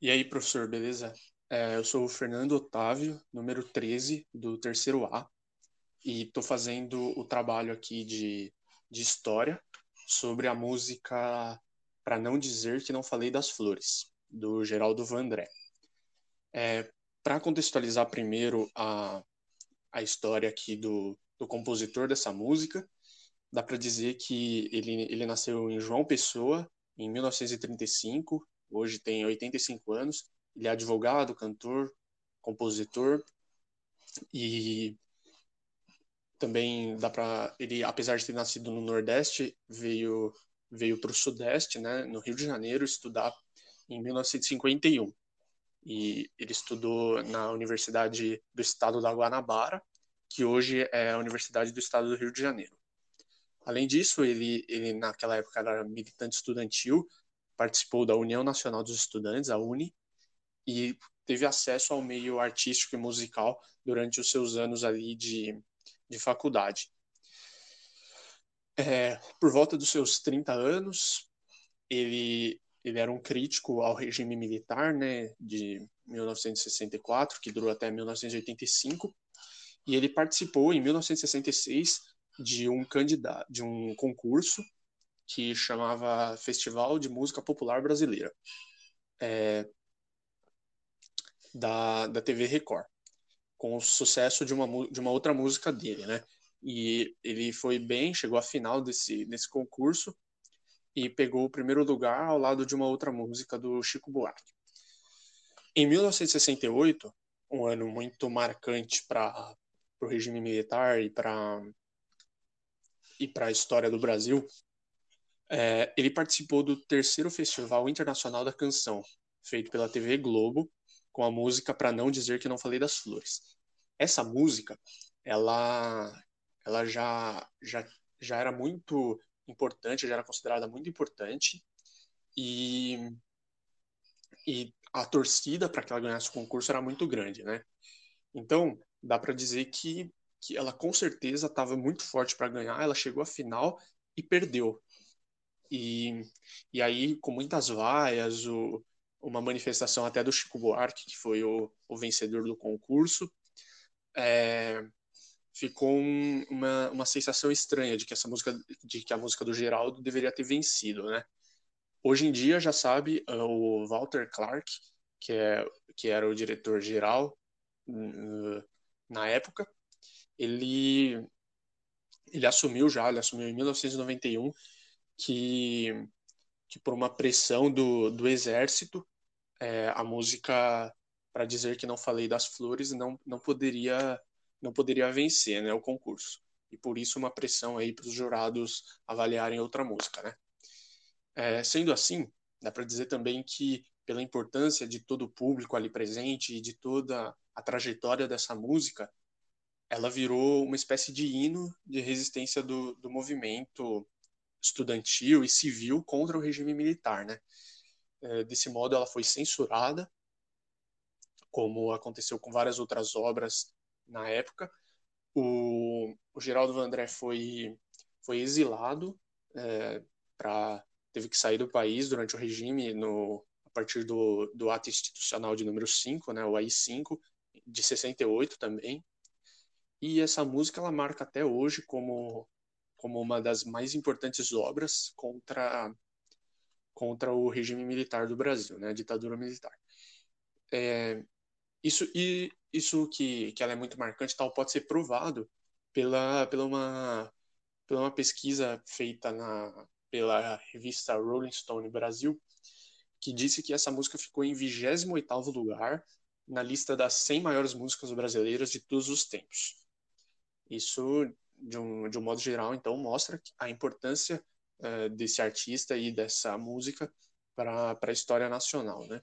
E aí, professor, beleza? É, eu sou o Fernando Otávio, número 13 do terceiro A, e estou fazendo o trabalho aqui de, de história sobre a música Para Não Dizer Que Não Falei das Flores, do Geraldo Vandré. É, Para contextualizar primeiro a, a história aqui do, do compositor dessa música, dá para dizer que ele, ele nasceu em João Pessoa, em 1935, hoje tem 85 anos. Ele é advogado, cantor, compositor e também dá para ele, apesar de ter nascido no Nordeste, veio veio para o Sudeste, né, no Rio de Janeiro, estudar em 1951. E ele estudou na Universidade do Estado da Guanabara, que hoje é a Universidade do Estado do Rio de Janeiro. Além disso, ele, ele naquela época era militante estudantil, participou da União Nacional dos Estudantes, a UNE, e teve acesso ao meio artístico e musical durante os seus anos ali de, de faculdade. É, por volta dos seus 30 anos, ele, ele era um crítico ao regime militar, né, de 1964, que durou até 1985, e ele participou em 1966 de um candidato, de um concurso que chamava Festival de Música Popular Brasileira, é, da, da TV Record, com o sucesso de uma, de uma outra música dele, né? E ele foi bem, chegou à final desse, desse concurso e pegou o primeiro lugar ao lado de uma outra música do Chico Buarque. Em 1968, um ano muito marcante para o regime militar e para e para a história do Brasil, é, ele participou do terceiro Festival Internacional da Canção, feito pela TV Globo, com a música Para Não Dizer Que Não Falei das Flores. Essa música, ela, ela já, já, já era muito importante, já era considerada muito importante, e, e a torcida para que ela ganhasse o concurso era muito grande, né? Então, dá para dizer que, que ela com certeza estava muito forte para ganhar, ela chegou à final e perdeu. E, e aí, com muitas vaias, o, uma manifestação até do Chico Buarque, que foi o, o vencedor do concurso, é, ficou um, uma, uma sensação estranha de que essa música, de que a música do Geraldo deveria ter vencido, né? Hoje em dia já sabe é, o Walter Clark, que é que era o diretor geral uh, na época, ele ele assumiu já, ele assumiu em 1991 que, que por uma pressão do, do exército, é, a música, para dizer que não falei das flores, não, não poderia não poderia vencer né, o concurso. E por isso uma pressão aí para os jurados avaliarem outra música. Né? É, sendo assim, dá para dizer também que, pela importância de todo o público ali presente e de toda a trajetória dessa música, ela virou uma espécie de hino de resistência do, do movimento estudantil e civil contra o regime militar, né? É, desse modo, ela foi censurada, como aconteceu com várias outras obras na época. O, o Geraldo Vandré foi, foi exilado, é, teve que sair do país durante o regime no, a partir do, do ato institucional de número 5, né, o AI-5, de 68 também. E essa música ela marca até hoje como como uma das mais importantes obras contra, contra o regime militar do Brasil, né, a ditadura militar. É, isso e isso que, que ela é muito marcante tal pode ser provado pela, pela, uma, pela uma pesquisa feita na, pela revista Rolling Stone Brasil, que disse que essa música ficou em 28º lugar na lista das 100 maiores músicas brasileiras de todos os tempos. Isso de um, de um modo geral, então, mostra a importância uh, desse artista e dessa música para a história nacional, né?